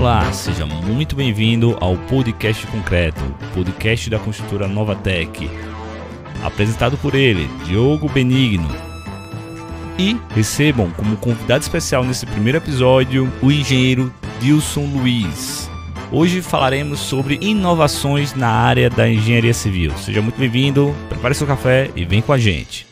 Olá, seja muito bem-vindo ao Podcast Concreto, podcast da construtora Novatec. Apresentado por ele, Diogo Benigno. E recebam como convidado especial nesse primeiro episódio o engenheiro Dilson Luiz. Hoje falaremos sobre inovações na área da engenharia civil. Seja muito bem-vindo, prepare seu café e vem com a gente.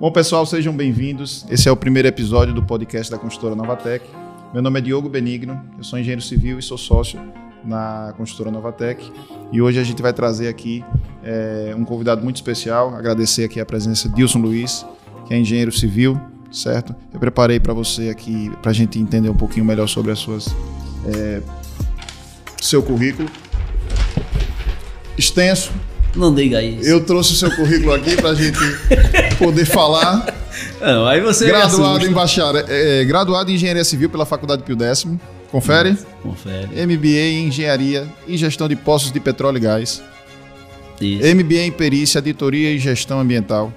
Bom, pessoal, sejam bem-vindos. Esse é o primeiro episódio do podcast da construtora Novatec. Meu nome é Diogo Benigno, eu sou engenheiro civil e sou sócio na construtora Novatec. E hoje a gente vai trazer aqui é, um convidado muito especial, agradecer aqui a presença de Dilson Luiz, que é engenheiro civil, certo? Eu preparei para você aqui, para a gente entender um pouquinho melhor sobre as suas, é, seu currículo. Extenso. Não diga isso. Eu trouxe o seu currículo aqui para a gente poder falar. Não, aí você graduado em bacharel, é, graduado em engenharia civil pela Faculdade Pio X. Confere? Confere. MBA em engenharia e gestão de poços de petróleo e gás. Isso. MBA em perícia, auditoria e gestão ambiental.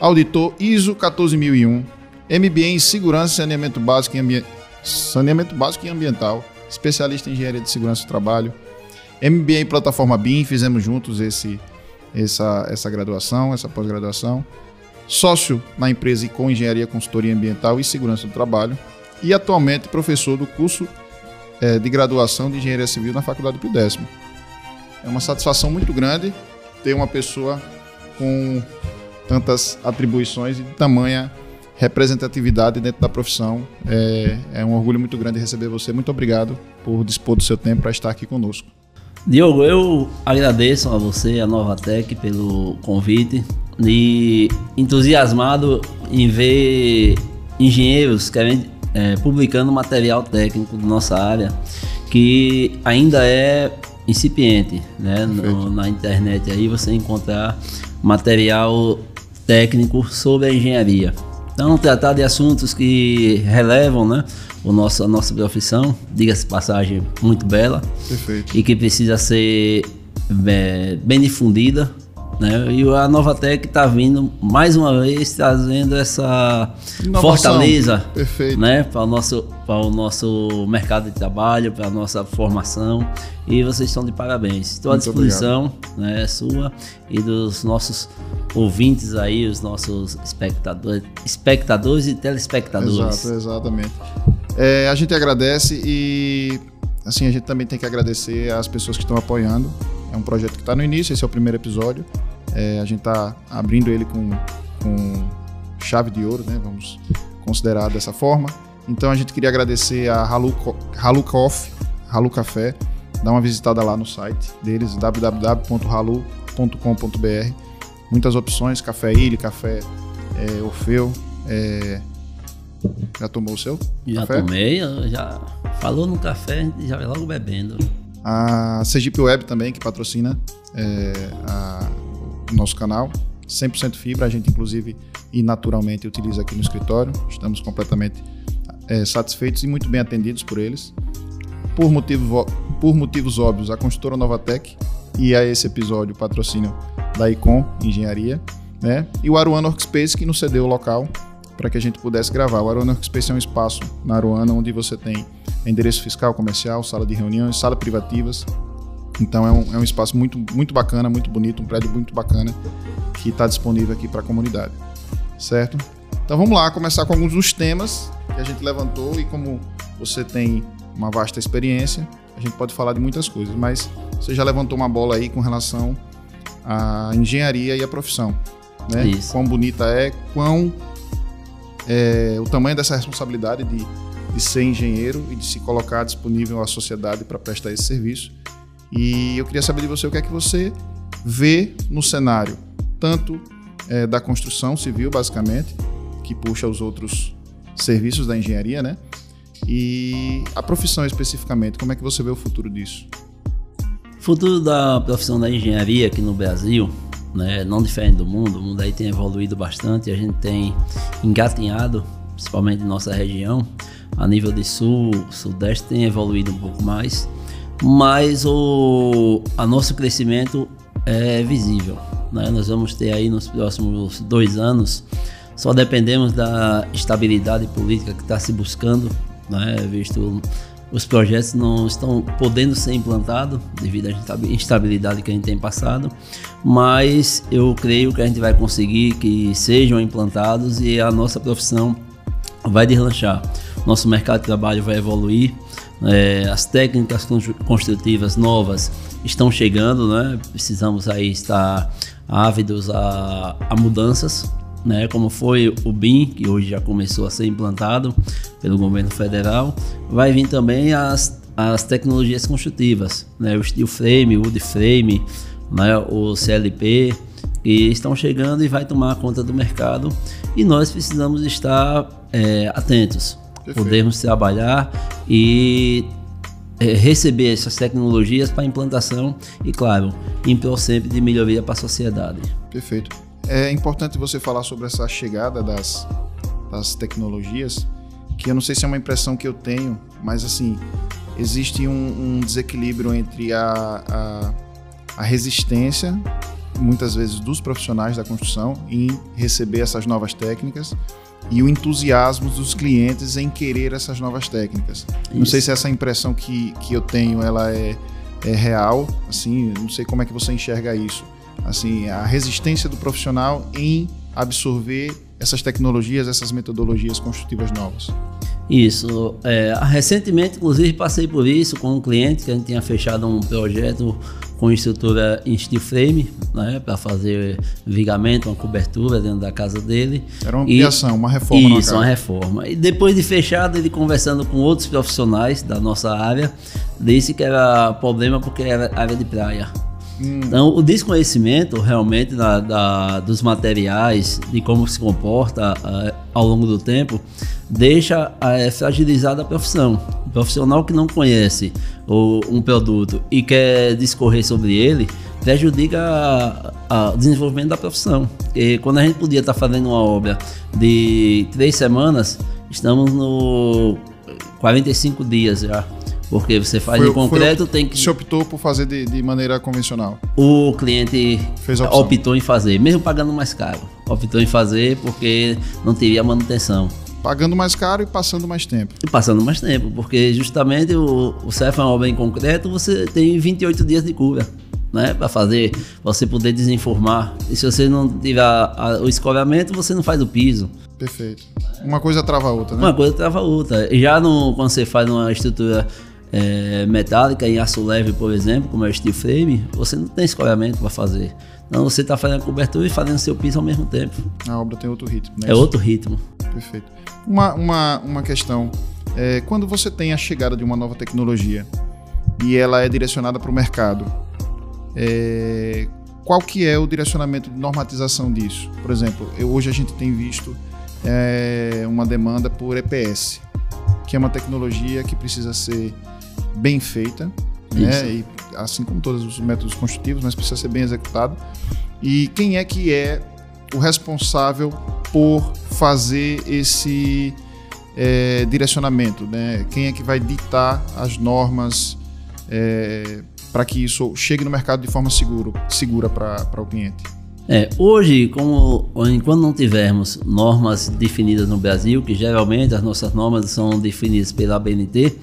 Auditor ISO 14001. MBA em segurança e saneamento básico e ambi... saneamento básico e ambiental. Especialista em engenharia de segurança do trabalho. MBA em plataforma BIM, fizemos juntos esse essa essa graduação, essa pós-graduação sócio na empresa com engenharia, consultoria ambiental e segurança do trabalho e atualmente professor do curso é, de graduação de engenharia civil na Faculdade Pio X. É uma satisfação muito grande ter uma pessoa com tantas atribuições e de tamanha representatividade dentro da profissão. É, é um orgulho muito grande receber você. Muito obrigado por dispor do seu tempo para estar aqui conosco. Diogo, eu agradeço a você, a Novatec, pelo convite e entusiasmado em ver engenheiros querendo, é, publicando material técnico da nossa área que ainda é incipiente, né? No, na internet aí você encontrar material técnico sobre a engenharia. Então, tratar de assuntos que relevam, né? O nosso, a nossa profissão, diga-se passagem, muito bela. Perfeito. E que precisa ser é, bem difundida né? E a Novatec está vindo mais uma vez trazendo essa Inovação. fortaleza Perfeito. né? para o nosso, para o nosso mercado de trabalho, para a nossa formação. E vocês estão de parabéns. Estou à Muito disposição né, sua e dos nossos ouvintes aí, os nossos espectadores, espectadores e telespectadores. Exato, exatamente. É, a gente agradece e assim a gente também tem que agradecer às pessoas que estão apoiando. É um projeto que está no início, esse é o primeiro episódio. É, a gente está abrindo ele com, com chave de ouro, né? Vamos considerar dessa forma. Então a gente queria agradecer a Halu, Halu Coffee, Halu Café. Dá uma visitada lá no site deles, www.halu.com.br. Muitas opções, café ilha, café é, Orfeu. É... Já tomou o seu? Já café? tomei, já falou no café, já vai logo bebendo. A Sergipe Web também, que patrocina é, a, o nosso canal. 100% fibra, a gente inclusive e naturalmente utiliza aqui no escritório. Estamos completamente é, satisfeitos e muito bem atendidos por eles. Por, motivo, por motivos óbvios, a construtora Novatec e a esse episódio o patrocínio da Icon Engenharia, né? E o Aruana Workspace que nos cedeu o local para que a gente pudesse gravar. O Aruana Workspace é um espaço na Aruana onde você tem endereço fiscal, comercial, sala de reuniões, sala privativas. Então é um, é um espaço muito, muito bacana, muito bonito, um prédio muito bacana que está disponível aqui para a comunidade, certo? Então vamos lá, começar com alguns dos temas que a gente levantou e como você tem uma vasta experiência, a gente pode falar de muitas coisas, mas você já levantou uma bola aí com relação à engenharia e à profissão, né? Isso. Quão bonita é, quão é, o tamanho dessa responsabilidade de, de ser engenheiro e de se colocar disponível à sociedade para prestar esse serviço. E eu queria saber de você o que é que você vê no cenário, tanto é, da construção civil, basicamente, que puxa os outros serviços da engenharia, né? E a profissão especificamente, como é que você vê o futuro disso? O futuro da profissão da engenharia aqui no Brasil, né, não diferente do mundo, o mundo aí tem evoluído bastante, a gente tem engatinhado, principalmente em nossa região, a nível de sul, sudeste tem evoluído um pouco mais, mas o a nosso crescimento é visível. Né? Nós vamos ter aí nos próximos dois anos, só dependemos da estabilidade política que está se buscando, né? visto os projetos não estão podendo ser implantados devido à instabilidade que a gente tem passado, mas eu creio que a gente vai conseguir que sejam implantados e a nossa profissão vai deslanchar. Nosso mercado de trabalho vai evoluir, é, as técnicas construtivas novas estão chegando, né? Precisamos aí estar ávidos a, a mudanças, né? Como foi o BIM, que hoje já começou a ser implantado pelo governo federal, vai vir também as, as tecnologias construtivas, né? O steel frame, o wood frame, né? O CLP, que estão chegando e vai tomar conta do mercado e nós precisamos estar é, atentos, Perfeito. podemos trabalhar e é, receber essas tecnologias para implantação e, claro, em prol sempre de melhoria para a sociedade. Perfeito. É importante você falar sobre essa chegada das, das tecnologias, que eu não sei se é uma impressão que eu tenho, mas assim, existe um, um desequilíbrio entre a, a, a resistência muitas vezes dos profissionais da construção em receber essas novas técnicas e o entusiasmo dos clientes em querer essas novas técnicas. Isso. Não sei se essa impressão que, que eu tenho ela é, é real, assim, não sei como é que você enxerga isso. Assim, a resistência do profissional em absorver essas tecnologias, essas metodologias construtivas novas. Isso. É, recentemente, inclusive, passei por isso com um cliente que a gente tinha fechado um projeto com estrutura em steel frame, né, para fazer vigamento, uma cobertura dentro da casa dele. Era uma ampliação, e, uma reforma. Isso, uma reforma. E depois de fechado, ele conversando com outros profissionais da nossa área, disse que era problema porque era área de praia. Hum. Então, o desconhecimento realmente da, da, dos materiais, de como se comporta uh, ao longo do tempo, deixa uh, fragilizada a profissão. O profissional que não conhece o, um produto e quer discorrer sobre ele, prejudica o desenvolvimento da profissão. E quando a gente podia estar fazendo uma obra de três semanas, estamos no 45 dias já. Porque você faz foi, em concreto, tem que. Você optou por fazer de, de maneira convencional? O cliente optou em fazer, mesmo pagando mais caro. Optou em fazer porque não teria manutenção. Pagando mais caro e passando mais tempo. E passando mais tempo, porque justamente o, o CEF é uma obra em concreto, você tem 28 dias de cura. Né, para fazer, você poder desinformar. E se você não tiver a, o escoramento, você não faz o piso. Perfeito. Uma coisa trava a outra, né? Uma coisa trava a outra. Já no, quando você faz uma estrutura é, metálica em aço leve, por exemplo, como é o steel frame, você não tem escoramento para fazer. Então você está fazendo a cobertura e fazendo seu piso ao mesmo tempo. A obra tem outro ritmo, né? É outro ritmo. Perfeito. Uma, uma, uma questão. É, quando você tem a chegada de uma nova tecnologia e ela é direcionada para o mercado, é, qual que é o direcionamento de normatização disso? Por exemplo, eu, hoje a gente tem visto é, uma demanda por EPS, que é uma tecnologia que precisa ser bem feita, né? E, assim como todos os métodos construtivos, mas precisa ser bem executado. E quem é que é o responsável por fazer esse é, direcionamento, né? Quem é que vai ditar as normas é, para que isso chegue no mercado de forma seguro, segura para o cliente? É, hoje, como enquanto não tivermos normas definidas no Brasil, que geralmente as nossas normas são definidas pela BNT,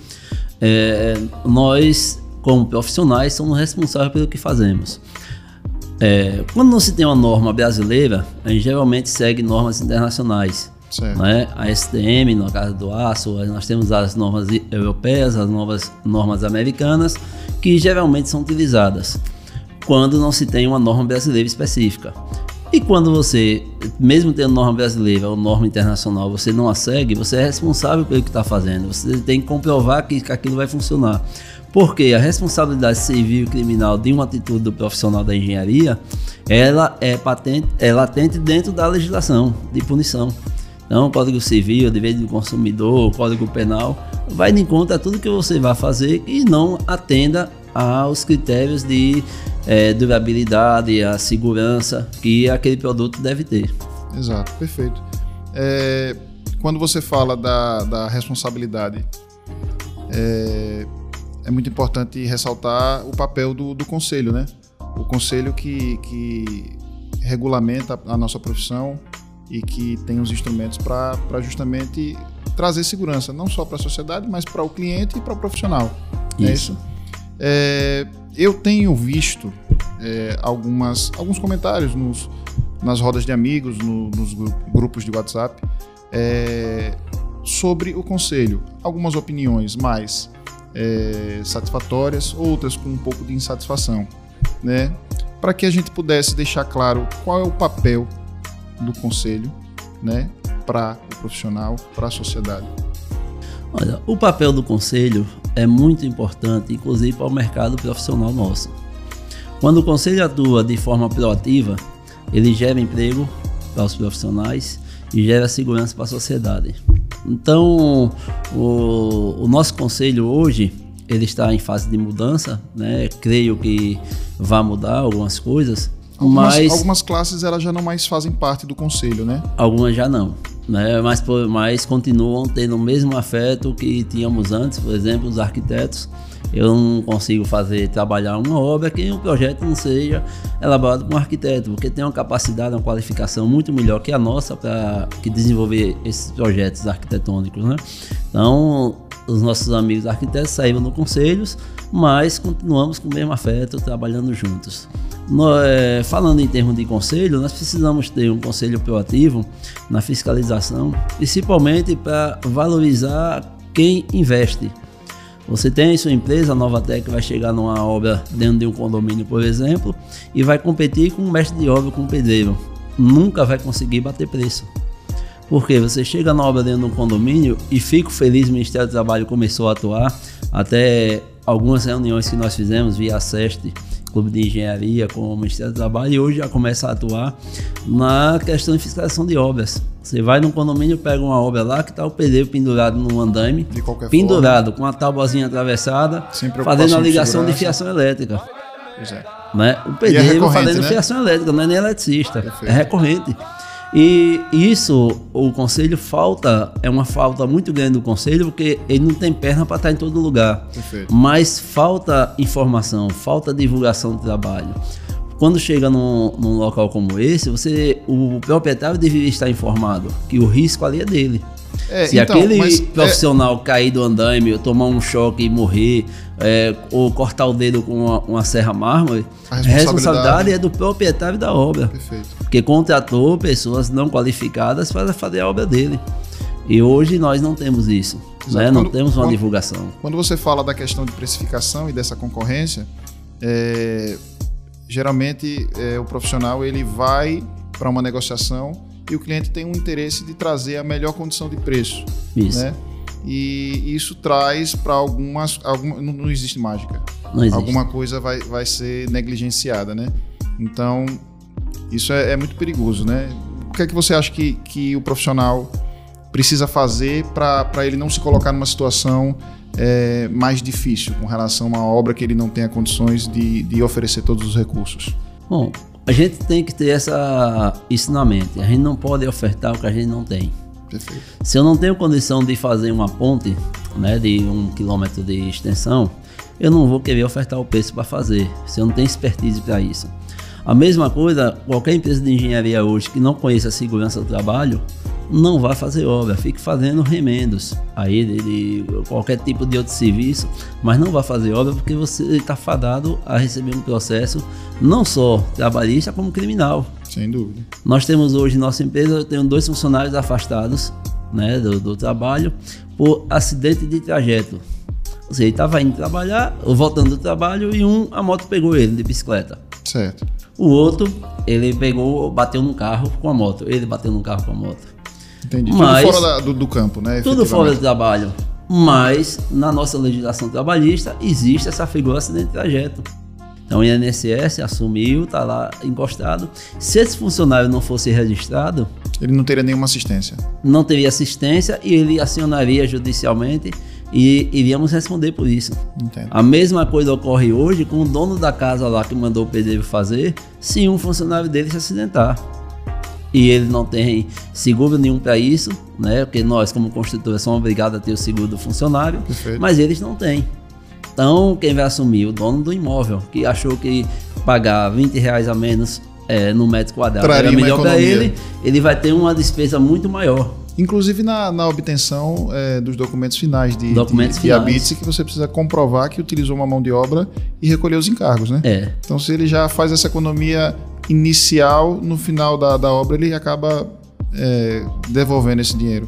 é, nós, como profissionais, somos responsáveis pelo que fazemos. É, quando não se tem uma norma brasileira, a gente geralmente segue normas internacionais. Né? A STM, no caso do aço, nós temos as normas europeias, as novas normas americanas, que geralmente são utilizadas quando não se tem uma norma brasileira específica. E quando você, mesmo tendo norma brasileira ou norma internacional, você não a segue, você é responsável pelo que está fazendo. Você tem que comprovar que, que aquilo vai funcionar. Porque a responsabilidade civil e criminal de uma atitude do profissional da engenharia, ela é patente, é latente dentro da legislação de punição. Então, o Código Civil, o Dever do Consumidor, o Código Penal, vai de encontro a tudo que você vai fazer e não atenda aos critérios de é, durabilidade, a segurança que aquele produto deve ter. Exato, perfeito. É, quando você fala da, da responsabilidade, é, é, muito importante ressaltar o papel do, do conselho, né? O conselho que, que regulamenta a nossa profissão e que tem os instrumentos para justamente trazer segurança, não só para a sociedade, mas para o cliente e para o profissional. É Isso. É, eu tenho visto é, algumas, alguns comentários nos, nas rodas de amigos, no- nos gru- grupos de WhatsApp, é, sobre o conselho. Algumas opiniões mais é, satisfatórias, outras com um pouco de insatisfação, né? Para que a gente pudesse deixar claro qual é o papel do conselho, né? Para o profissional, para a sociedade. Olha, o papel do conselho é muito importante, inclusive para o mercado profissional nosso. Quando o conselho atua de forma proativa, ele gera emprego para os profissionais e gera segurança para a sociedade. Então, o, o nosso conselho hoje ele está em fase de mudança, né? Creio que vai mudar algumas coisas, Algumas, mas algumas classes elas já não mais fazem parte do conselho, né? Algumas já não, né? Mas, mas continuam tendo o mesmo afeto que tínhamos antes, por exemplo, os arquitetos. Eu não consigo fazer trabalhar uma obra que o projeto não seja elaborado por um arquiteto, porque tem uma capacidade, uma qualificação muito melhor que a nossa para que desenvolver esses projetos arquitetônicos, né? Então, os nossos amigos arquitetos saíram no conselhos, mas continuamos com o mesmo afeto, trabalhando juntos. No- é, falando em termos de conselho, nós precisamos ter um conselho proativo na fiscalização, principalmente para valorizar quem investe. Você tem sua empresa, a Novatec vai chegar numa obra dentro de um condomínio, por exemplo, e vai competir com um mestre de obra, com um pedreiro. Nunca vai conseguir bater preço. Porque você chega na obra dentro de um condomínio e fico feliz, o Ministério do Trabalho começou a atuar, até algumas reuniões que nós fizemos via SEST, Clube de Engenharia com o Ministério do Trabalho, e hoje já começa a atuar na questão de fiscalização de obras. Você vai num condomínio, pega uma obra lá que está o pedreiro pendurado no andame, De qualquer pendurado com a tábuazinha atravessada, fazendo a de ligação de segurança. fiação elétrica Pois é. né? O pedreiro recorrente, fazendo né? fiação elétrica, não é nem eletricista, Perfeito. é recorrente. E isso, o conselho falta, é uma falta muito grande do conselho, porque ele não tem perna para estar em todo lugar. Perfeito. Mas falta informação, falta divulgação do trabalho. Quando chega num, num local como esse, você, o proprietário deveria estar informado que o risco ali é dele. É, Se então, aquele mas, é, profissional cair do andaime, tomar um choque e morrer, é, ou cortar o dedo com uma, uma serra mármore, A a responsabilidade- responsabilidade é do proprietário da obra. Perfeito. Porque contratou pessoas não qualificadas para fazer a obra dele. E hoje nós não temos isso. Né? Não Quando- temos uma quando- divulgação. Quando você fala da questão de precificação e dessa concorrência, é, geralmente é, o profissional ele vai para uma negociação e o cliente tem um interesse de trazer a melhor condição de preço, Isso. né? E isso traz para algumas, alguma, não, não existe mágica. Não existe. Alguma coisa vai, vai ser negligenciada, né? Então isso é, é muito perigoso, né? O que é que você acha que, que o profissional precisa fazer para ele não se colocar numa situação é, mais difícil com relação a uma obra que ele não tenha condições de, de oferecer todos os recursos? Bom, a gente tem que ter essa, isso na mente. A gente não pode ofertar o que a gente não tem. Perfeito. Se eu não tenho condição de fazer uma ponte né, de um quilômetro de extensão, eu não vou querer ofertar o preço para fazer, se eu não tenho expertise para isso. A mesma coisa, qualquer empresa de engenharia hoje que não conheça a segurança do trabalho, não vai fazer obra, fique fazendo remendos aí de, de qualquer tipo de outro serviço, mas não vai fazer obra porque você está fadado a receber um processo não só trabalhista como criminal. Sem dúvida. Nós temos hoje em nossa empresa, eu tenho dois funcionários afastados né, do, do trabalho por acidente de trajeto. Ou seja, ele estava indo trabalhar, voltando do trabalho, e um, a moto pegou ele de bicicleta. Certo. O outro, ele pegou, bateu no carro com a moto. Ele bateu no carro com a moto. Entendi. Mas- Tudo fora da- do, do campo, né? Tudo fora do trabalho. Mas, na nossa legislação trabalhista, existe essa figura acidente de trajeto. Então, o INSS assumiu, está lá encostado. Se esse funcionário não fosse registrado, Ele não teria nenhuma assistência. não teria assistência e ele acionaria judicialmente e iríamos responder por isso. Entendo. A mesma coisa ocorre hoje com o dono da casa lá que mandou o pedreiro fazer, se um funcionário dele se acidentar. E ele não tem seguro nenhum para isso, né? Porque nós, como construtora, somos obrigados a ter o seguro do funcionário, Perfeito. mas eles não têm. Então, quem vai assumir? O dono do imóvel, que achou que pagar 20 reais a menos é, no metro quadrado Traria era melhor para ele, ele vai ter uma despesa muito maior. Inclusive na, na obtenção é, dos documentos finais de, Documentos de, de que você precisa comprovar que utilizou uma mão de obra e recolher os encargos, né? É. Então, se ele já faz essa economia inicial, no final da, da obra ele acaba é, devolvendo esse dinheiro.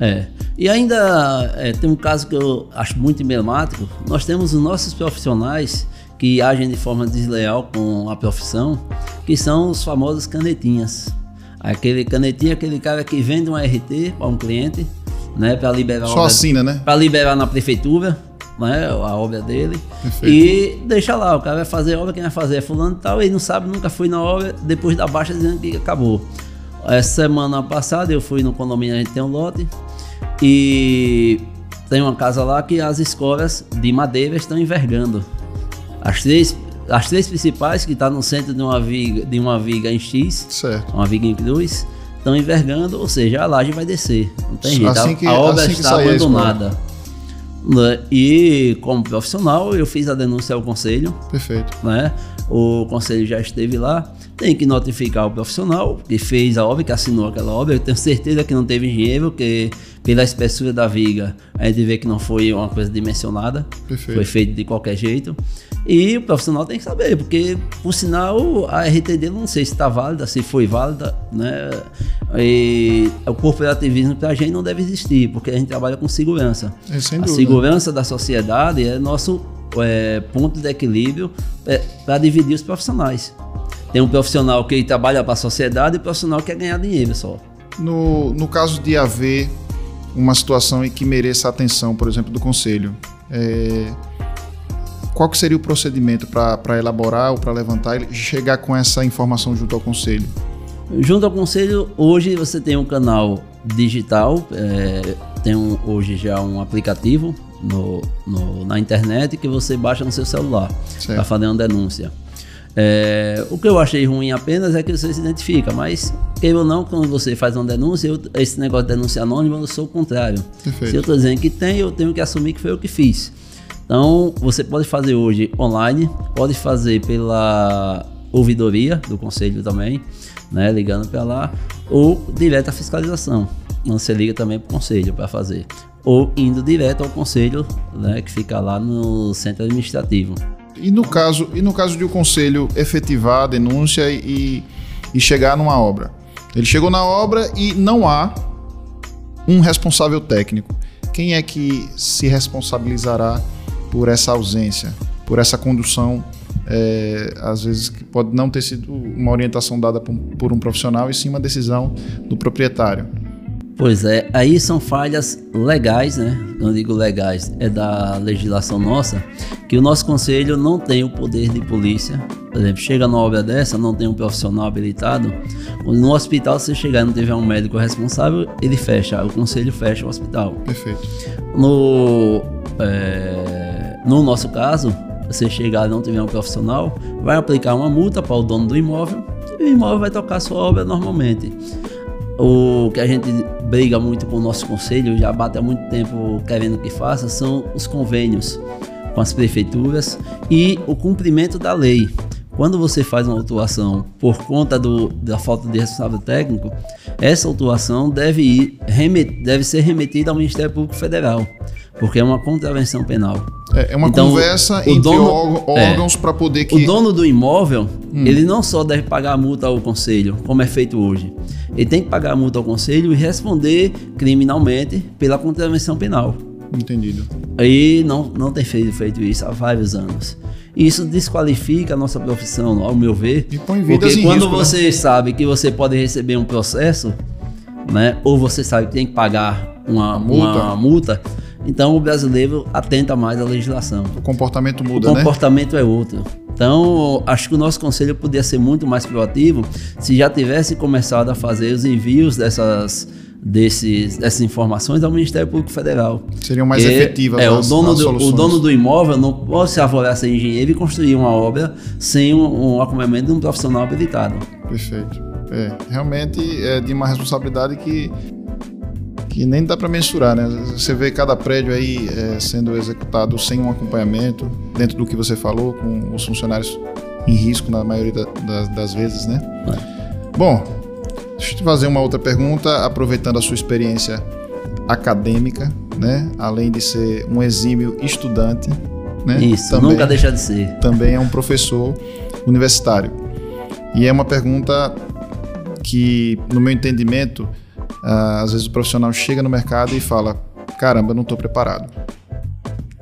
É. E ainda é, tem um caso que eu acho muito emblemático. Nós temos os nossos profissionais que agem de forma desleal com a profissão, que são os famosos canetinhas. Aquele canetinha, aquele cara que vende um RT para um cliente, né, para liberar Só obra- assina, né? para liberar na prefeitura, né, a obra dele. Perfeito. E deixa lá, o cara vai fazer a obra, quem vai fazer é fulano e tal, ele não sabe, nunca foi na obra, depois da baixa dizendo que acabou. Essa semana passada eu fui no condomínio, a gente tem um lote, e tem uma casa lá que as escolas de madeira estão envergando. As três, as três principais, que estão no centro de uma viga, de uma viga em X, Certo. uma viga em cruz, estão envergando, ou seja, a laje vai descer. Não tem jeito. Assim a- que- a, obra assim que está abandonada. Né? E como profissional, eu fiz a denúncia ao conselho, Perfeito. né? O conselho já esteve lá. Tem que notificar o profissional que fez a obra, que assinou aquela obra. Eu tenho certeza que não teve engenheiro, porque pela espessura da viga a gente vê que não foi uma coisa dimensionada. Perfeito. Foi feito de qualquer jeito. E o profissional tem que saber, porque, por sinal, a RT dele não sei se está válida, se foi válida, né? E o corporativismo para a gente não deve existir, porque a gente trabalha com segurança. É, sem a dúvida. segurança da sociedade é nosso é, ponto de equilíbrio para dividir os profissionais. Tem um profissional que trabalha para a sociedade e um profissional que quer ganhar dinheiro só. No, no caso de haver uma situação em que mereça a atenção, por exemplo, do conselho, é, qual que seria o procedimento para elaborar ou para levantar e chegar com essa informação junto ao conselho? Junto ao conselho, hoje você tem um canal digital, é, tem um- hoje já um aplicativo no, no- na internet que você baixa no seu celular para fazer uma denúncia. É, o que eu achei ruim apenas é que você se identifica, mas queira ou não, quando você faz uma denúncia, eu- esse negócio de denúncia anônima, eu sou o contrário. Perfeito. Se eu estou dizendo que tem, eu tenho que assumir que foi eu que fiz. Então, você pode fazer hoje online, pode fazer pela ouvidoria do conselho também, né, ligando para lá, ou direto à fiscalização. Então, Você liga também para o conselho para fazer. Ou indo direto ao conselho, né, que fica lá no centro administrativo. E no caso, e no caso de o conselho efetivar a denúncia e, e chegar numa obra? Ele chegou na obra e não há um responsável técnico. Quem é que se responsabilizará por essa ausência, por essa condução, é, às vezes que pode não ter sido uma orientação dada um- por um profissional e sim uma decisão do proprietário? Pois é, aí são falhas legais, né? Quando eu digo legais, é da legislação nossa, que o nosso conselho não tem o poder de polícia. Por exemplo, chega numa obra dessa, não tem um profissional habilitado. No hospital, se você chegar e não tiver um médico responsável, ele fecha, o conselho fecha o hospital. Perfeito. No, é, no nosso caso, você chegar e não tiver um profissional, vai aplicar uma multa para o dono do imóvel e o imóvel vai tocar sua obra normalmente. O que a gente briga muito com o nosso conselho, já bate há muito tempo querendo que faça, são os convênios com as prefeituras e o cumprimento da lei. Quando você faz uma autuação por conta do- da falta de responsável técnico, essa autuação deve, ir, remet- deve ser remetida ao Ministério Público Federal, porque é uma contravenção penal. É, é uma Então, conversa o entre dono- é. órgãos para poder que O dono do imóvel, ele não só deve pagar a multa ao conselho, como é feito hoje. Ele tem que pagar a multa ao conselho e responder criminalmente pela contravenção penal. entendido. E não, não tem feito, feito isso há vários anos. Isso desqualifica a nossa profissão, ao meu ver. E põe vidas porque quando risco, né? você sabe que você pode receber um processo, né? Ou você sabe que tem que pagar uma multa. uma multa então o brasileiro atenta mais à legislação. O comportamento muda, o né? comportamento é outro. Então, acho que o nosso conselho podia ser muito mais proativo se já tivesse começado a fazer os envios dessas, desses, dessas informações ao Ministério Público Federal. Seriam mais Porque, efetivas É, o as- dono, as do, o soluções. dono do imóvel não pode se avaliar ser engenheiro e construir uma obra sem um, um acompanhamento de um profissional habilitado. Perfeito. É, realmente é de uma responsabilidade que, que nem dá para mensurar, né? Você vê cada prédio aí é, sendo executado sem um acompanhamento, dentro do que você falou, com os funcionários em risco na maioria da- das, das vezes, né? Bom, Deixa eu te fazer uma outra pergunta, aproveitando a sua experiência acadêmica, né? Além de ser um exímio estudante, né? Isso, também, nunca deixa de ser. Também é um professor universitário. E é uma pergunta que, no meu entendimento, ah, às vezes o profissional chega no mercado e fala: caramba, não estou preparado.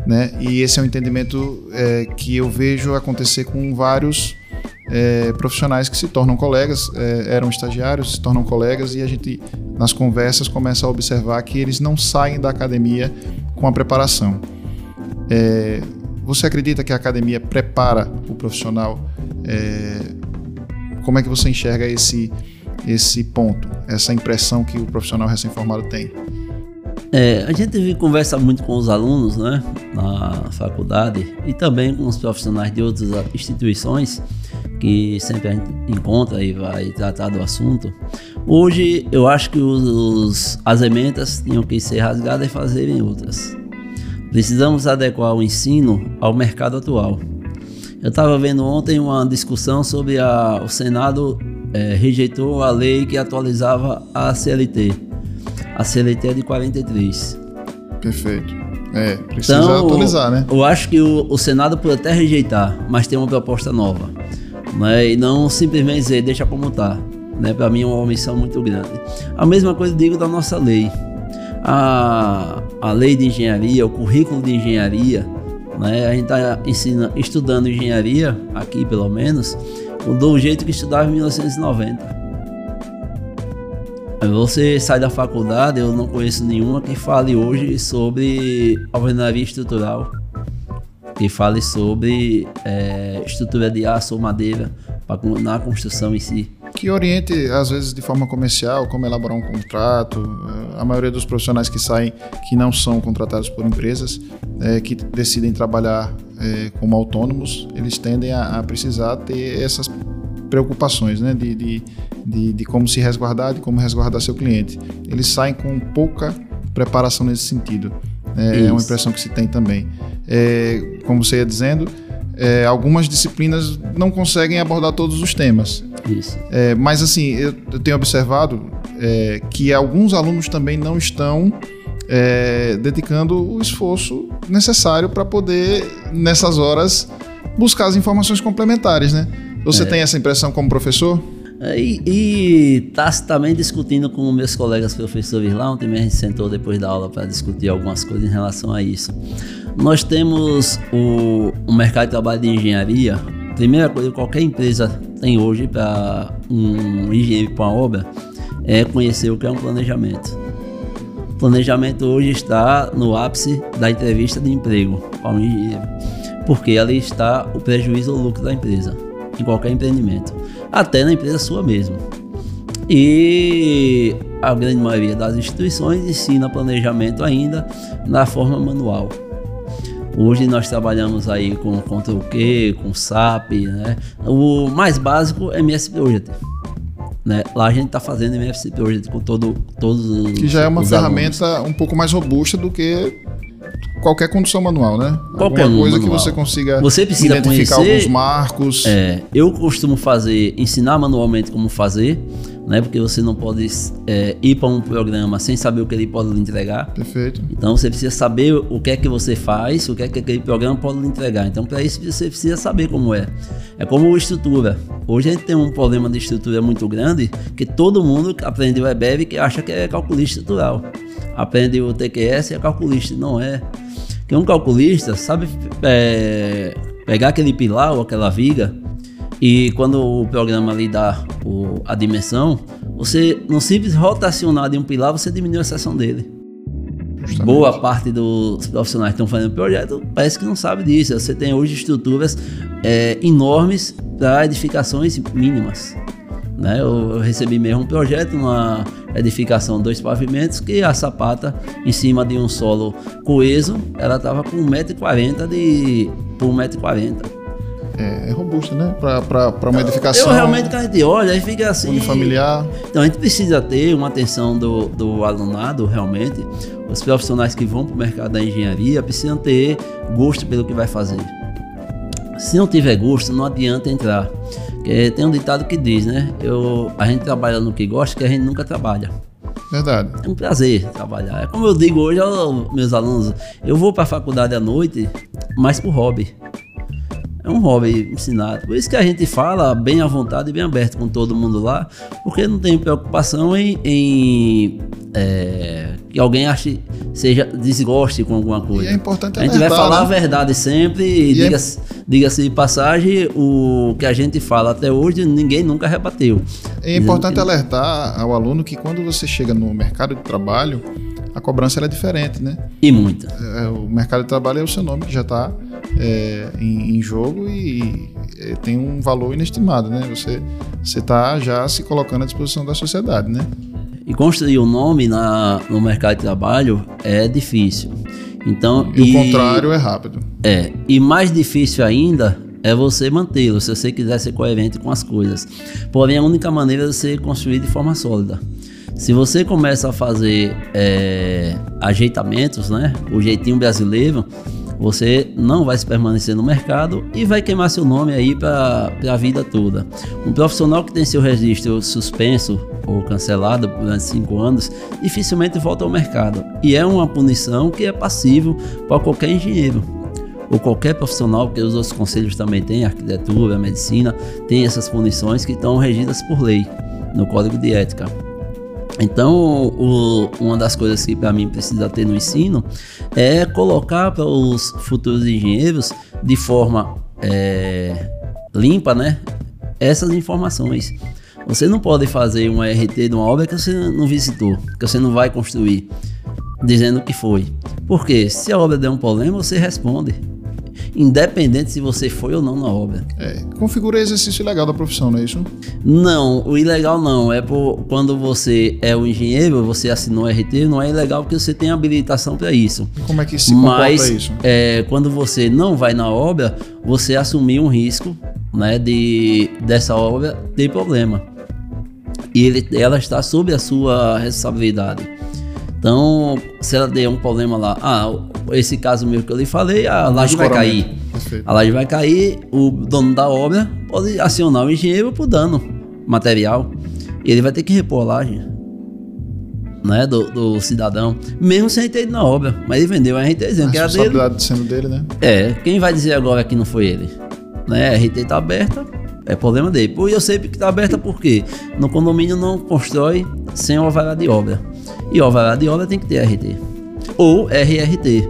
Né? E esse é um entendimento é, que eu vejo acontecer com vários é, profissionais que se tornam colegas, é, eram estagiários, se tornam colegas e a gente, nas conversas, começa a observar que eles não saem da academia com a preparação. É, você acredita que a academia prepara o profissional? É, como é que você enxerga esse, esse ponto, essa impressão que o profissional recém-formado tem? É, a gente conversa muito com os alunos né, na faculdade e também com os profissionais de outras instituições que sempre a gente encontra e vai tratar do assunto. Hoje eu acho que os, as emendas tinham que ser rasgadas e fazerem outras. Precisamos adequar o ensino ao mercado atual. Eu estava vendo ontem uma discussão sobre a, o Senado é, rejeitou a lei que atualizava a CLT a CLT é de 43. Perfeito. É, precisa então, atualizar, né? Eu acho que o, o, Senado pode até rejeitar, mas tem uma proposta nova. Né? E não simplesmente dizer, deixa como está. Né? Para mim é uma omissão muito grande. A mesma coisa digo da nossa lei. A, a lei de engenharia, o currículo de engenharia, né? a gente está estudando engenharia, aqui pelo menos, do jeito que estudava em 1990. Você sai da faculdade, eu não conheço nenhuma que fale hoje sobre alvenaria estrutural, que fale sobre é, estrutura de aço ou madeira pra, na construção em si. Que oriente, às vezes, de forma comercial, como elaborar um contrato. Eh, a maioria dos profissionais que saem, que não são contratados por empresas, é, que decidem trabalhar é, como autônomos, eles tendem a, a precisar ter essas preocupações, né? De, de, de, de, como se resguardar, de como resguardar seu cliente. Eles saem com pouca preparação nesse sentido. É, é uma impressão que se tem também. É, como você ia dizendo, é, algumas disciplinas não conseguem abordar todos os temas. Isso. É, mas assim, eu, eu tenho observado é, que alguns alunos também não estão é, dedicando o esforço necessário para poder, nessas horas, buscar as informações complementares, né? Você é. tem essa impressão como professor? É, e, e tacitamente discutindo com meus colegas professores lá, ontem a gente sentou depois da aula para discutir algumas coisas em relação a isso. Nós temos o, o mercado de trabalho de engenharia. Primeira coisa que qualquer empresa tem hoje para um engenheiro para uma obra é conhecer o que é um planejamento. O planejamento hoje está no ápice da entrevista de emprego para um engenheiro, porque ali está o prejuízo ou lucro da empresa em qualquer empreendimento, até na empresa sua mesmo. E a grande maioria das instituições ensina planejamento ainda na forma manual. Hoje nós trabalhamos aí com Ctrl Q, com SAP, né? O mais básico é MS Project. Né? Lá a gente está fazendo MS Project com todo, todos os. Que já é uma ferramenta alunos. um pouco mais robusta do que qualquer condução manual, né? Qualquer Alguma coisa manual. que você consiga você precisa identificar conhecer, alguns marcos. É, eu costumo fazer, ensinar manualmente como fazer, né? Porque você não pode é, ir para um programa sem saber o que ele pode lhe entregar. Perfeito. Então você precisa saber o que é que você faz, o que é que aquele programa pode lhe entregar. Então para isso você precisa saber como é. É como estrutura. Hoje a gente tem um problema de estrutura muito grande que todo mundo aprende o EBEV que acha que é calculista estrutural. Aprende o TQS e é calculista, não é. Que um calculista sabe é, pegar aquele pilar ou aquela viga e quando o programa lhe dá o, a dimensão, você, no simples rotacionar de um pilar, você diminui a seção dele. Justamente. Boa parte dos profissionais que estão fazendo projeto parece que não sabe disso. Você tem hoje estruturas é, enormes para edificações mínimas. Né? Eu, eu, recebi mesmo um projeto, uma edificação, dois pavimentos, que a sapata, em cima de um solo coeso, ela estava com 1,40m de, por 1,40m. É, é robusta, né? Para uma edificação. Eu realmente, quando a gente olha, fica assim. familiar. Então a gente precisa ter uma atenção do, do alunado, realmente. Os profissionais que vão para o mercado da engenharia precisam ter gosto pelo que vai fazer. Se não tiver gosto, não adianta entrar. Porque tem um ditado que diz, né? Eu, a gente trabalha no que gosta, que a gente nunca trabalha. Verdade. É um prazer trabalhar. É como eu digo hoje aos meus alunos, eu vou para a faculdade à noite, mas por hobby. É um hobby ensinar. Por isso que a gente fala bem à vontade e bem aberto com todo mundo lá, porque não tem preocupação em, em é, que alguém ache, seja desgoste com alguma coisa. E é importante A gente vai falar a né? verdade sempre e, E é- diga-se diga de passagem, o que a gente fala até hoje, ninguém nunca rebateu. É importante alertar ao aluno que quando você chega no mercado de trabalho, a cobrança é diferente, né? E muita. É, o mercado de trabalho é o seu nome que já está em, em jogo e é, tem um valor inestimado, né? Você você está já se colocando à disposição da sociedade, né? E construir um nome na, no mercado de trabalho é difícil. Então, E, o contrário é rápido. É, e mais difícil ainda é você mantê-lo, se você quiser ser coerente com as coisas. Porém, a única maneira é você construir de forma sólida. Se você começa a fazer é, ajeitamentos, né, o jeitinho brasileiro, você não vai se permanecer no mercado e vai queimar seu nome aí para a vida toda. Um profissional que tem seu registro suspenso ou cancelado durante cinco anos dificilmente volta ao mercado. E é uma punição que é passível para qualquer engenheiro ou qualquer profissional, porque os outros conselhos também têm, arquitetura, medicina, tem essas punições que estão regidas por lei no Código de Ética. Então, o- uma das coisas que para mim precisa ter no ensino é colocar para os futuros engenheiros de forma é, limpa, né, essas informações. Você não pode fazer uma RT de uma obra que você não visitou, que você não vai construir, dizendo que foi. Porque se a obra der um problema, você responde. Independente se você foi ou não na obra. É, configura exercício legal da profissão, não é isso? Não, o ilegal não. É por, quando você é o engenheiro, você assinou RT, não é ilegal porque você tem habilitação para isso. Como é que se Mas isso? é, quando você não vai na obra, você assumir um risco né, de dessa obra ter problema. E ele, ela está sob a sua responsabilidade. Então, se ela der um problema lá, ah, esse caso meu que eu lhe falei, a laje vai cair. Perfeito. A laje vai cair, o dono da obra pode acionar o engenheiro por dano material. E ele vai ter que repor a laje né, do, do cidadão, mesmo sem ter ido na obra. Mas ele vendeu a RT dizendo A que era dele. responsabilidade sendo dele, né? É, quem vai dizer agora que não foi ele? Né? A RT tá aberta, é problema dele. Pô, eu sei que tá aberta por quê? No condomínio não constrói sem alvará de obra. E alvará de obra tem que ter RT. Ou RRT.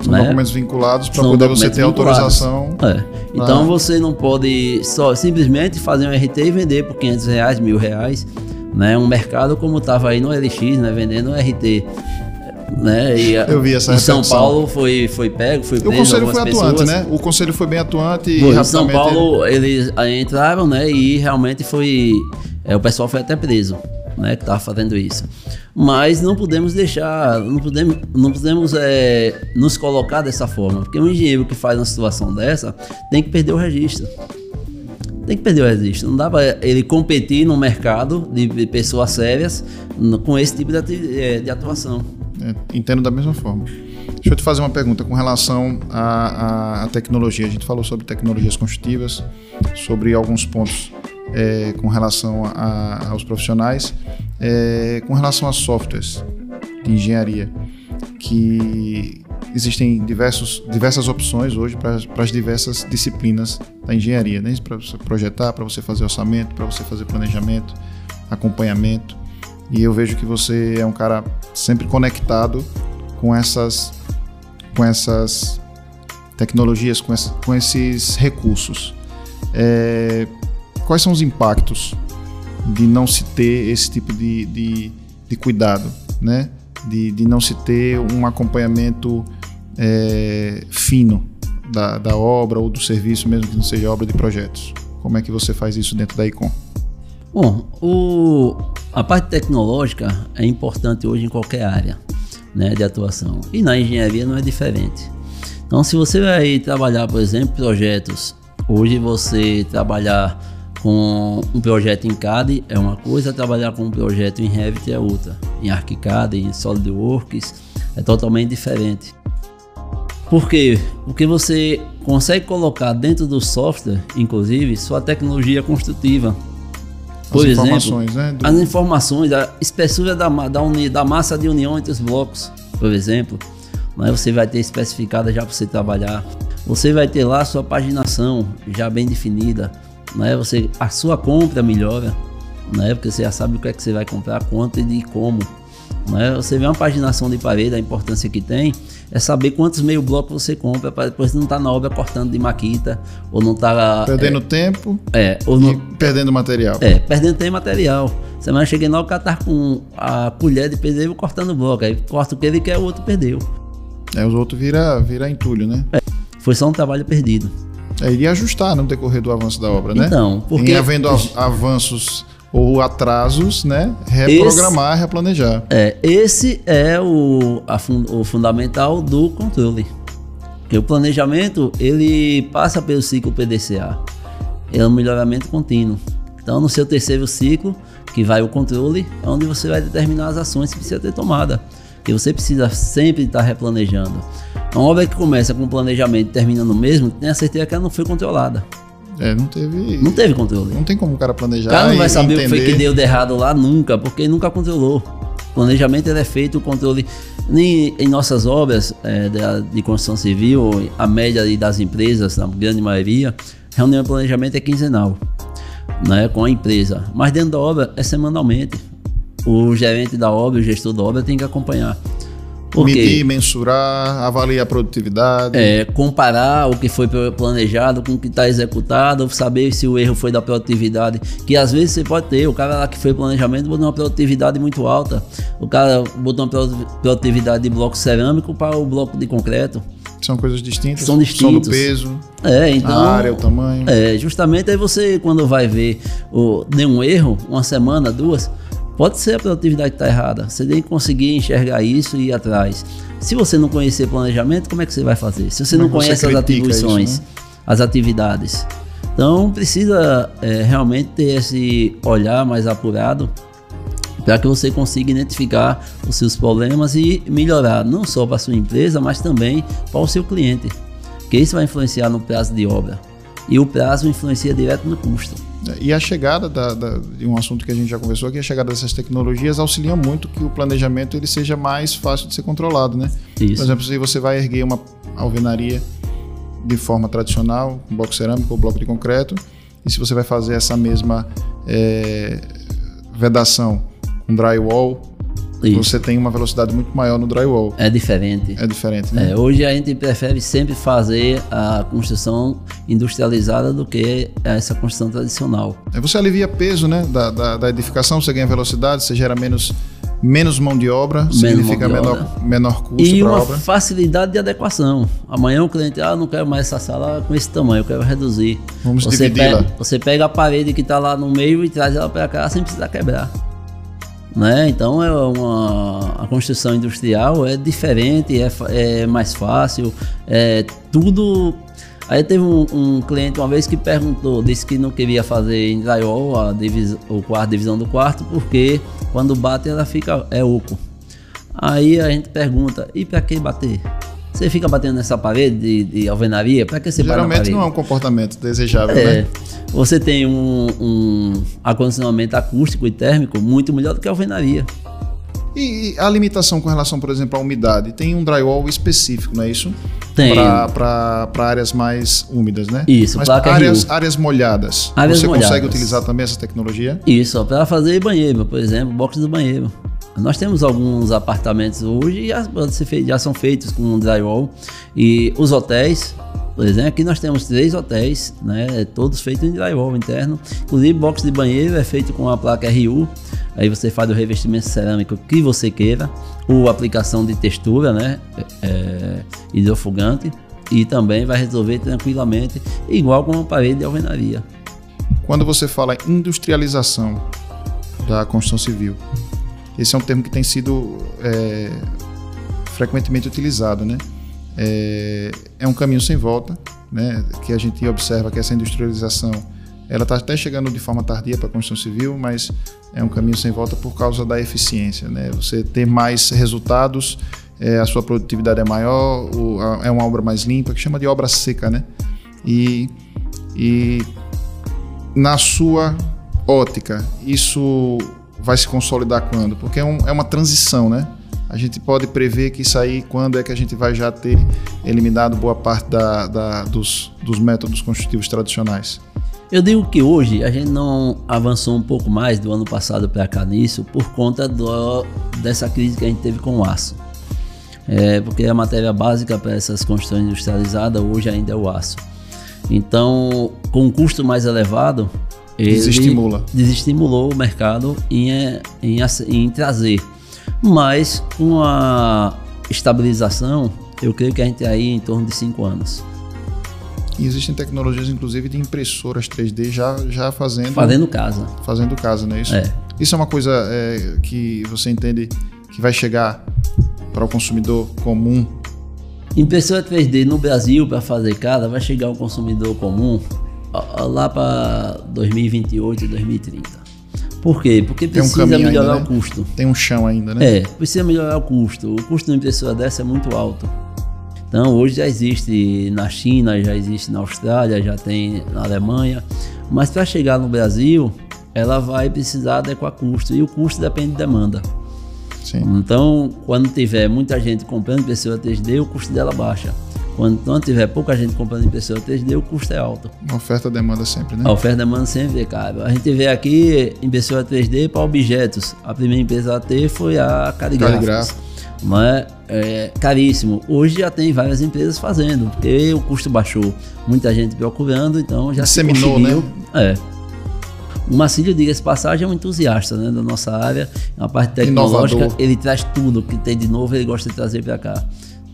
São né? documentos vinculados para poder você ter vinculados. autorização. É. Então Ah. você não pode só simplesmente fazer um RT e vender por 500 reais, mil reais. Né? Um mercado como estava aí no LX, né? vendendo RT. Né? E, Eu vi essa Em São. Paulo foi, foi pego, foi E o preso conselho foi atuante, pessoas. né? O conselho foi bem atuante e Foi, em São. Paulo eles aí entraram, né? E realmente foi. é, o pessoal foi até preso, né? Que tava fazendo isso. Mas não podemos deixar, não podemos, não podemos é, nos colocar dessa forma, porque um engenheiro que faz uma situação dessa tem que perder o registro. Tem que perder o registro. Não dá para ele competir no mercado de pessoas sérias com esse tipo é, de atuação. É, entendo da mesma forma. Deixa eu te fazer uma pergunta com relação à- à tecnologia. A gente falou sobre tecnologias construtivas, sobre alguns pontos é, com relação a- aos profissionais, é, com relação a softwares de engenharia, que existem diversos, diversas opções hoje para as diversas disciplinas da engenharia, né? para você projetar, para você fazer orçamento, para você fazer planejamento, acompanhamento. E eu vejo que você é um cara sempre conectado com essas, com essas tecnologias, com, essa- com esses recursos. É, quais são os impactos de não se ter esse tipo de, de, de cuidado, né? De, de não se ter um acompanhamento é, fino da, da obra ou do serviço, mesmo que não seja obra de projetos. Como é que você faz isso dentro da ICOM? Bom, o, a parte tecnológica é importante hoje em qualquer área né, de atuação. E na engenharia não é diferente. Então, se você vai trabalhar, por exemplo, projetos, hoje você trabalhar com um projeto em CAD é uma coisa, trabalhar com um projeto em Revit é outra. Em ArchiCAD, em SolidWorks, é totalmente diferente. Por quê? Porque você consegue colocar dentro do software, inclusive, sua tecnologia construtiva. Por As exemplo, informações, né? Do- as informações, a espessura da, da, uni- da massa de união entre os blocos, por exemplo. Né? Você vai ter especificada já para você trabalhar. Você vai ter lá sua paginação já bem definida. Né? Você, a sua compra melhora, né? porque você já sabe o que é que você vai comprar, quanto e de como. Né? Você vê uma paginação de parede, a importância que tem é saber quantos meio blocos você compra para depois não estar na obra cortando de maquita ou não estar Perdendo tempo é, ou e não, perdendo material. é, perdendo tempo e material. Semana cheguei lá, o cara tá com a colher de pedreiro cortando bloco. Aí corta o que ele quer, o outro perdeu. Aí os outros vira, vira entulho, né? Foi só um trabalho perdido. É, iria ajustar no decorrer do avanço da obra, né? Então, porque- Em havendo av- avanços ou atrasos, né? Reprogramar, replanejar. É, esse é o, fun- o fundamental do controle. Porque o planejamento, ele passa pelo ciclo PDCA. É um melhoramento contínuo. Então, no seu terceiro ciclo, que vai o controle, é onde você vai determinar as ações que precisa ter tomada. Porque você precisa sempre estar replanejando. Uma obra que começa com planejamento e termina no mesmo, tenha certeza que ela não foi controlada. É, não teve. Não teve controle. Não tem como o cara planejar. O cara não vai saber o que foi que entender. deu de errado lá nunca, porque ele nunca controlou. O planejamento ele é feito, o controle. Em, em nossas obras é, de, de construção civil, a média das empresas, na grande maioria, reunião de planejamento é quinzenal, né, com a empresa. Mas dentro da obra é semanalmente. O gerente da obra, o gestor da obra tem que acompanhar. Por quê? Medir, mensurar, avaliar a produtividade. É, comparar o que foi planejado com o que está executado, saber se o erro foi da produtividade, que às vezes você pode ter, o cara lá que foi planejamento botou uma produtividade muito alta, o cara botou uma produ- produtividade de bloco cerâmico para o bloco de concreto. São coisas distintas. São São do distintos. peso, É, então. a área, o tamanho. É, justamente aí você, quando vai ver o, deu um erro, uma semana, duas, pode ser a produtividade que está errada. Você tem que conseguir enxergar isso e ir atrás. Se você não conhecer planejamento, como é que você vai fazer? Se você não é que você conhece as atribuições, isso, né? as atividades. Então precisa é, realmente ter esse olhar mais apurado para que você consiga identificar os seus problemas e melhorar não só para a sua empresa, mas também para o seu cliente. Porque isso vai influenciar no prazo de obra. E o prazo influencia direto no custo. E a chegada da, da- de um assunto que a gente já conversou aqui, a chegada dessas tecnologias auxilia muito que o planejamento ele seja mais fácil de ser controlado, né? Por Isso. exemplo, se você vai erguer uma alvenaria de forma tradicional, com bloco cerâmico ou bloco de concreto, e se você vai fazer essa mesma eh, vedação com drywall, Isso. você tem uma velocidade muito maior no drywall. É diferente. É diferente, né? É, hoje a gente prefere sempre fazer a construção industrializada do que essa construção tradicional. Aí Você alivia peso né, da, da, da edificação, você ganha velocidade, você gera menos, menos mão de obra, significa mão de menor, obra. menor custo E uma obra. facilidade de adequação. Amanhã o cliente, ah, não quero mais essa sala com esse tamanho, eu quero reduzir. Vamos você dividi-la. pega, você pega a parede que está lá no meio e traz ela para cá sem precisar quebrar. Né? Então é uma a construção industrial é diferente, é, é mais fácil, é tudo. Aí teve um, um cliente uma vez que perguntou, disse que não queria fazer em drywall a divis, o quarto, divisão do quarto, porque quando bate ela fica é oco. Aí a gente pergunta, e para que bater? Você fica batendo nessa parede de, de alvenaria? Para que você bate na Geralmente não é um comportamento desejável, É, né? Você tem um, um acondicionamento acústico e térmico muito melhor do que a alvenaria. E, a limitação com relação, por exemplo, à umidade? Tem um drywall específico, não é isso? Tem. Para áreas mais úmidas, né? Isso, Mas áreas, áreas molhadas. Áreas você molhadas. consegue utilizar também essa tecnologia? Isso, para fazer banheiro, por exemplo, box do banheiro. Nós temos alguns apartamentos hoje e já, já são feitos com drywall. E os hotéis, por exemplo, aqui nós temos três hotéis, né, todos feitos em drywall interno. Inclusive, box de banheiro é feito com a placa RU. Aí você faz o revestimento cerâmico que você queira, ou aplicação de textura, né, é, hidrofugante. E também vai resolver tranquilamente, igual com uma parede de alvenaria. Quando você fala industrialização da construção civil, esse é um termo que tem sido é, frequentemente utilizado, né? É, é um caminho sem volta, né? Que a gente observa que essa industrialização ela está até chegando de forma tardia para a construção civil, mas é um caminho sem volta por causa da eficiência. Né? Você ter mais resultados, é, a sua produtividade é maior, o, a, é uma obra mais limpa, que chama de obra seca. Né? E, e na sua ótica, isso vai se consolidar quando? Porque é, um, é uma transição, né? A gente pode prever que isso aí, quando é que a gente vai já ter eliminado boa parte da, da, dos, dos métodos construtivos tradicionais? Eu digo que hoje a gente não avançou um pouco mais do ano passado para cá nisso por conta do, dessa crise que a gente teve com o aço. É, porque a matéria básica para essas construções industrializadas hoje ainda é o aço. Então, com um custo mais elevado, ele Desestimula. desestimulou o mercado em, em, em trazer. Mas com a estabilização, eu creio que a gente aí em torno de 5 anos. E existem tecnologias, inclusive, de impressoras 3D já, já fazendo. Fazendo casa. Fazendo casa, não é isso? É. Isso é uma coisa é, que você entende que vai chegar para o consumidor comum? Impressora 3D no Brasil para fazer casa vai chegar ao consumidor comum lá para 2028, 2030. Por quê? Porque precisa um melhorar ainda, né? o custo. Tem um chão ainda, né? É, precisa melhorar o custo. O custo de uma impressora dessa é muito alto. Então, hoje já existe na China, já existe na Austrália, já tem na Alemanha. Mas para chegar no Brasil, ela vai precisar adequar custo. E o custo depende de demanda. Sim. Então, quando tiver muita gente comprando impressora 3D, o custo dela baixa. Quando não tiver pouca gente comprando impressora 3D, o custo é alto. A oferta demanda sempre, né? A oferta demanda sempre é caro. A gente vê aqui impressora 3D para objetos. A primeira empresa a ter foi a Caligrafos. Mas é caríssimo. Hoje já tem várias empresas fazendo, porque o custo baixou. Muita gente procurando, então já Disseminou, se conseguiu. né? É. O Marcílio, diga-se passagem, é um entusiasta né, da nossa área, na parte tecnológica. Inovador. Ele traz tudo que tem de novo, ele gosta de trazer para cá.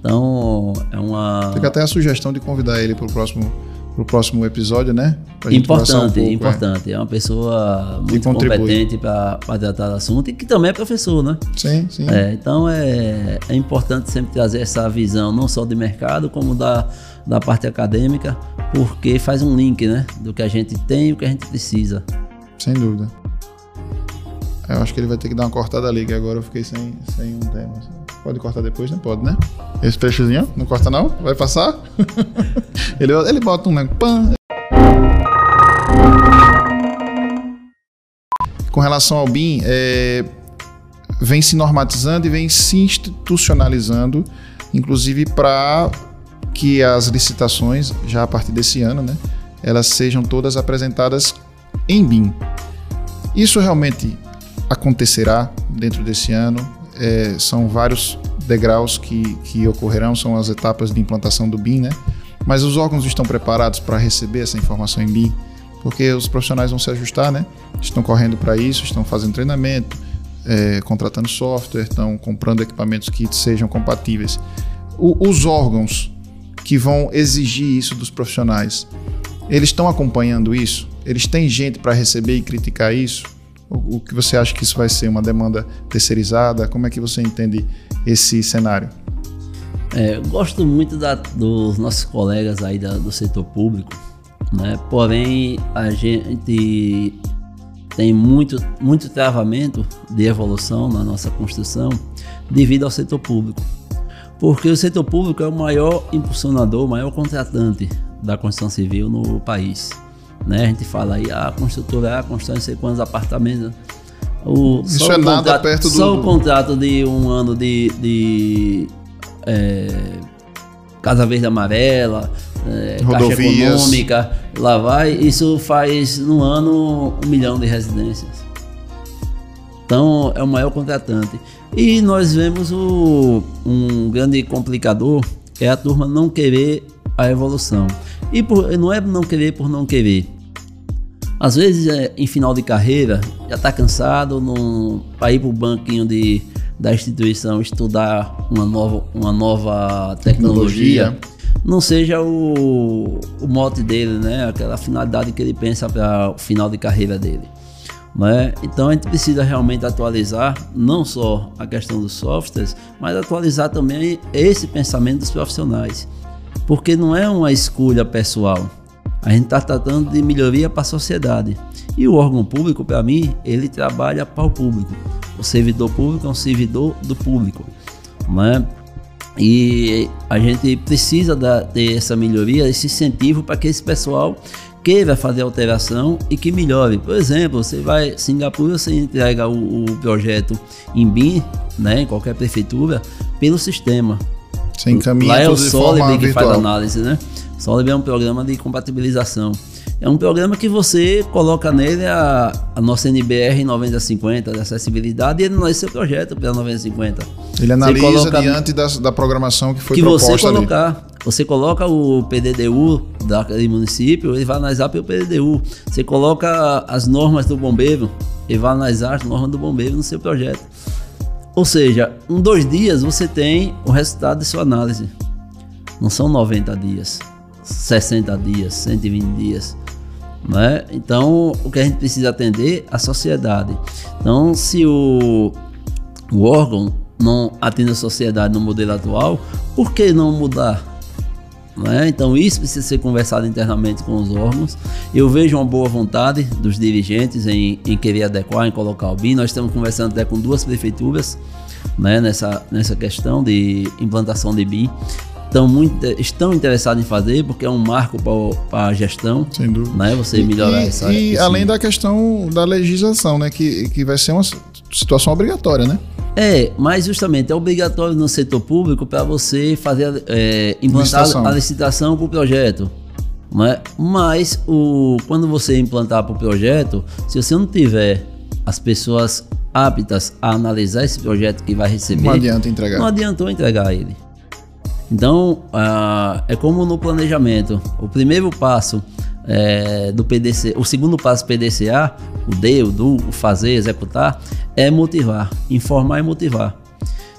Então, é uma. Fica até a sugestão de convidar ele para o próximo pro próximo episódio, né? importante, um pouco, é. importante. É. é. uma pessoa muito competente para tratar do assunto e que também é professor, né? Sim, sim. É, então é, é importante sempre trazer essa visão, não só de mercado, como da, da parte acadêmica, porque faz um link, né? Do que a gente tem e o que a gente precisa. Sem dúvida. Eu acho que ele vai ter que dar uma cortada ali, que agora eu fiquei sem, sem um tema. Pode cortar depois, né? Pode, né? Esse trechozinho, não corta não? Vai passar? ele, ele bota um, né? Pã. Com relação ao BIM, é, vem se normatizando e vem se institucionalizando, inclusive para que as licitações, já a partir desse ano, né, elas sejam todas apresentadas em BIM. Isso realmente acontecerá dentro desse ano? É, são vários degraus que, que ocorrerão, são as etapas de implantação do BIM, né? Mas os órgãos estão preparados para receber essa informação em BIM, porque os profissionais vão se ajustar, né? Estão correndo para isso, estão fazendo treinamento, é, contratando software, estão comprando equipamentos que sejam compatíveis. O, os órgãos que vão exigir isso dos profissionais, eles estão acompanhando isso? Eles têm gente para receber e criticar isso? O, que você acha que isso vai ser? Uma demanda terceirizada? Como é que você entende esse cenário? É, gosto muito da, dos nossos colegas aí da, do setor público, né? porém a gente tem muito, muito travamento de evolução na nossa construção devido ao setor público. Porque o setor público é o maior impulsionador, o maior contratante da construção civil no país. Né? A gente fala aí, a construtora A constrói não sei quantos apartamentos. O, Isso é nada contrato, perto do. Só o contrato de um ano de, de é, Casa Verde Amarela, é, Caixa Econômica, lá vai. Isso faz no ano um milhão de residências. Então é o maior contratante. E nós vemos o, um grande complicador é a turma não querer a evolução. E por, não é não querer por não querer. Às vezes, é, em final de carreira, já está cansado para ir para o banquinho de, da instituição estudar uma nova, uma nova tecnologia, tecnologia. não seja o, o mote dele, né? aquela finalidade que ele pensa para o final de carreira dele. Né? Então a gente precisa realmente atualizar não só a questão dos softwares, mas atualizar também esse pensamento dos profissionais, porque não é uma escolha pessoal A gente está tratando de melhoria para a sociedade. E o órgão público, para mim, ele trabalha para o público. O servidor público é um servidor do público. Né? E a gente precisa da, ter essa melhoria, esse incentivo para que esse pessoal queira fazer alteração e que melhore. Por exemplo, você vai Singapura, você entrega o, o projeto em BIM, né, em qualquer prefeitura, pelo sistema. Você encaminha Lá é o forma que faz virtual. análise, né? Solid é um programa de compatibilização. É um programa que você coloca nele a, a nossa NBR 9050 de acessibilidade e ele analisa seu projeto pela 9050. Ele analisa coloca- diante da, da programação que foi que você proposta ali. colocar. Você coloca o PDDU daquele município, ele vai analisar pelo PDDU. Você coloca as normas do bombeiro, ele vai analisar as normas do bombeiro no seu projeto. Ou seja, em dois dias você tem o resultado de sua análise. Não são 90 dias, 60 dias, 120 dias. Né? Então, o que a gente precisa atender é a sociedade. Então, se o, o órgão não atende a sociedade no modelo atual, por que não mudar? Né? Então isso precisa ser conversado internamente com os órgãos. Eu vejo uma boa vontade dos dirigentes em, em querer adequar, em colocar o BIM. Nós estamos conversando até com duas prefeituras né, nessa, nessa questão de implantação de BIM. Estão, muito, estão interessados em fazer porque é um marco para a gestão. Sem dúvida. Né? Você melhorar e, essa e além da questão da legislação, né? Que, que vai ser uma situação obrigatória, né? É, mas justamente é obrigatório no setor público para você fazer é, implantar Licitação. a licitação para o projeto. Né? Mas o, quando você implantar para o projeto, se você não tiver as pessoas aptas a analisar esse projeto que vai receber, Não adianta entregar. não adiantou entregar ele. Então, ah, é como no planejamento. O primeiro passo é, do PDC, o segundo passo PDCA, o D, o do, o fazer, executar, é motivar, informar e motivar.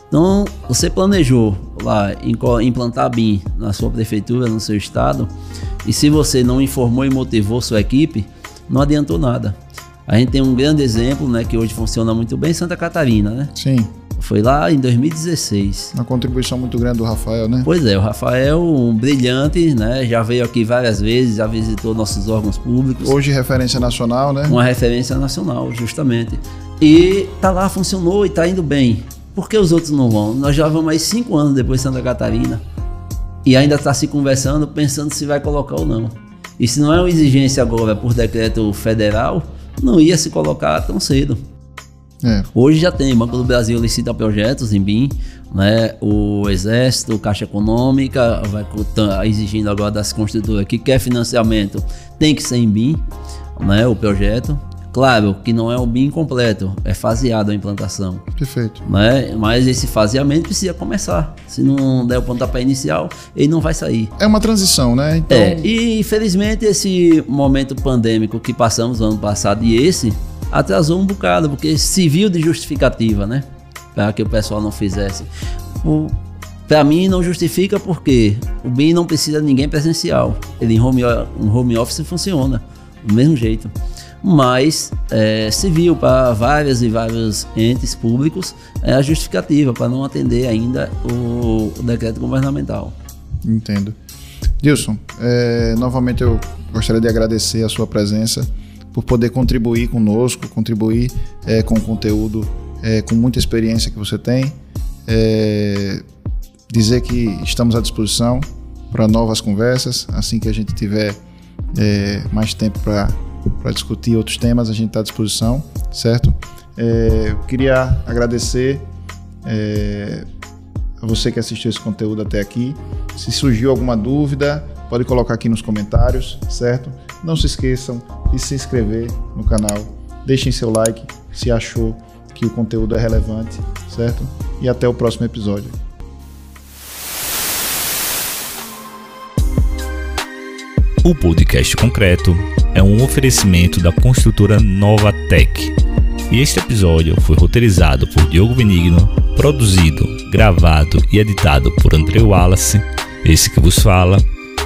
Então, você planejou lá implantar BIM na sua prefeitura, no seu estado, e se você não informou e motivou sua equipe, não adiantou nada. A gente tem um grande exemplo, né, que hoje funciona muito bem, Santa Catarina, né? Sim. Foi lá em 2016. Uma contribuição muito grande do Rafael, né? Pois é, o Rafael, um brilhante, né? Já veio aqui várias vezes, já visitou nossos órgãos públicos. Hoje referência nacional, né? Uma referência nacional, justamente. E tá lá, funcionou e tá indo bem. Por que os outros não vão? Nós já vamos aí cinco anos depois de Santa Catarina. E ainda está se conversando, pensando se vai colocar ou não. E se não é uma exigência agora por decreto federal, não ia se colocar tão cedo. É. Hoje já tem, o Banco do Brasil licita projetos em BIM, né? o Exército, Caixa Econômica, vai tá exigindo agora das construtoras que quer financiamento, tem que ser em BIM, né? o projeto. Claro que não é o BIM completo, é faseado a implantação. Perfeito. Né? Mas esse faseamento precisa começar. Se não der o pontapé inicial, ele não vai sair. É uma transição, né? Então, É, e infelizmente esse momento pandêmico que passamos no ano passado e esse atrasou um bocado, porque se viu de justificativa, né? Para que o pessoal não fizesse. Para mim não justifica porque o BIM não precisa de ninguém presencial. Ele em home, home office funciona do mesmo jeito. Mas é, se viu para várias e vários entes públicos é a justificativa para não atender ainda o- o decreto governamental. Entendo. Dilson, é, novamente eu gostaria de agradecer a sua presença por poder contribuir conosco, contribuir é, com o conteúdo, é, com muita experiência que você tem. É, dizer que estamos à disposição para novas conversas. Assim que a gente tiver mais tempo para discutir outros temas, a gente está à disposição, certo? Eu queria agradecer a você que assistiu esse conteúdo até aqui. Se surgiu alguma dúvida, pode colocar aqui nos comentários, certo? Não se esqueçam de se inscrever no canal, deixem seu like se achou que o conteúdo é relevante, certo? E até o próximo episódio. O podcast concreto é um oferecimento da construtora Nova Tech. E este episódio foi roteirizado por Diogo Benigno, produzido, gravado e editado por André Wallace, esse que vos fala.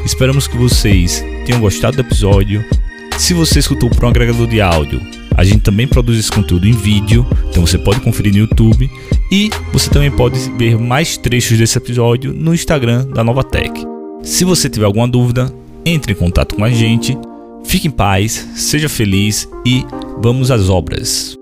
Esperamos que vocês tenham gostado do episódio. Se você escutou por um agregador de áudio, a gente também produz esse conteúdo em vídeo, então você pode conferir no YouTube e você também pode ver mais trechos desse episódio no Instagram da Nova Tech. Se você tiver alguma dúvida, entre em contato com a gente. Fique em paz, seja feliz e vamos às obras.